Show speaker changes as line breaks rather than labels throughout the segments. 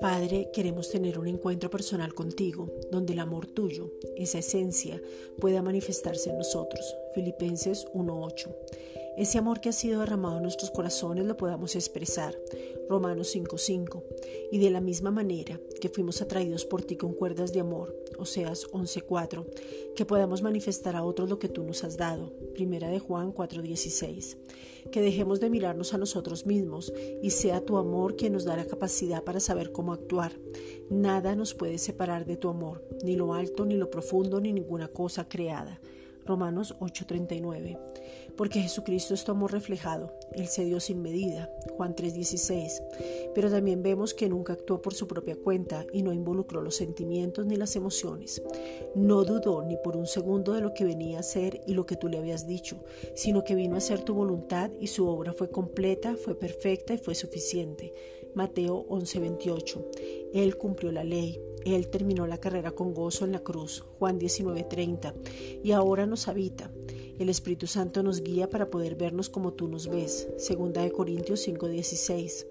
Padre, queremos tener un encuentro personal contigo, donde el amor tuyo, esa esencia, pueda manifestarse en nosotros. Filipenses 1.8. Ese amor que ha sido derramado en nuestros corazones lo podamos expresar. Romanos 5.5. Y de la misma manera que fuimos atraídos por ti con cuerdas de amor, Oseas 11.4, que podamos manifestar a otros lo que tú nos has dado, Primera de Juan 4.16, que dejemos de mirarnos a nosotros mismos y sea tu amor quien nos da la capacidad para saber cómo actuar. Nada nos puede separar de tu amor, ni lo alto, ni lo profundo, ni ninguna cosa creada. Romanos 8:39. Porque Jesucristo es tu amor reflejado, Él se dio sin medida, Juan 3:16. Pero también vemos que nunca actuó por su propia cuenta y no involucró los sentimientos ni las emociones. No dudó ni por un segundo de lo que venía a ser y lo que tú le habías dicho, sino que vino a ser tu voluntad y su obra fue completa, fue perfecta y fue suficiente. Mateo 11:28. Él cumplió la ley, él terminó la carrera con gozo en la cruz, Juan 19:30, y ahora nos habita. El Espíritu Santo nos guía para poder vernos como tú nos ves, segunda de Corintios 5:16.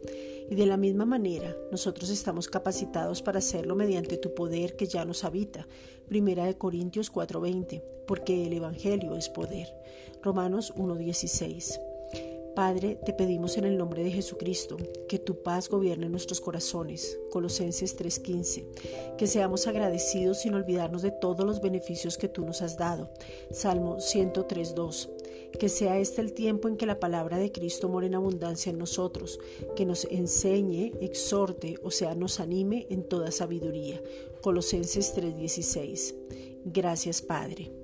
Y de la misma manera, nosotros estamos capacitados para hacerlo mediante tu poder que ya nos habita, primera de Corintios 4:20, porque el evangelio es poder. Romanos 1:16. Padre, te pedimos en el nombre de Jesucristo que tu paz gobierne nuestros corazones. Colosenses 3:15. Que seamos agradecidos sin olvidarnos de todos los beneficios que tú nos has dado. Salmo 103:2. Que sea este el tiempo en que la palabra de Cristo more en abundancia en nosotros, que nos enseñe, exhorte, o sea, nos anime en toda sabiduría. Colosenses 3:16. Gracias, Padre.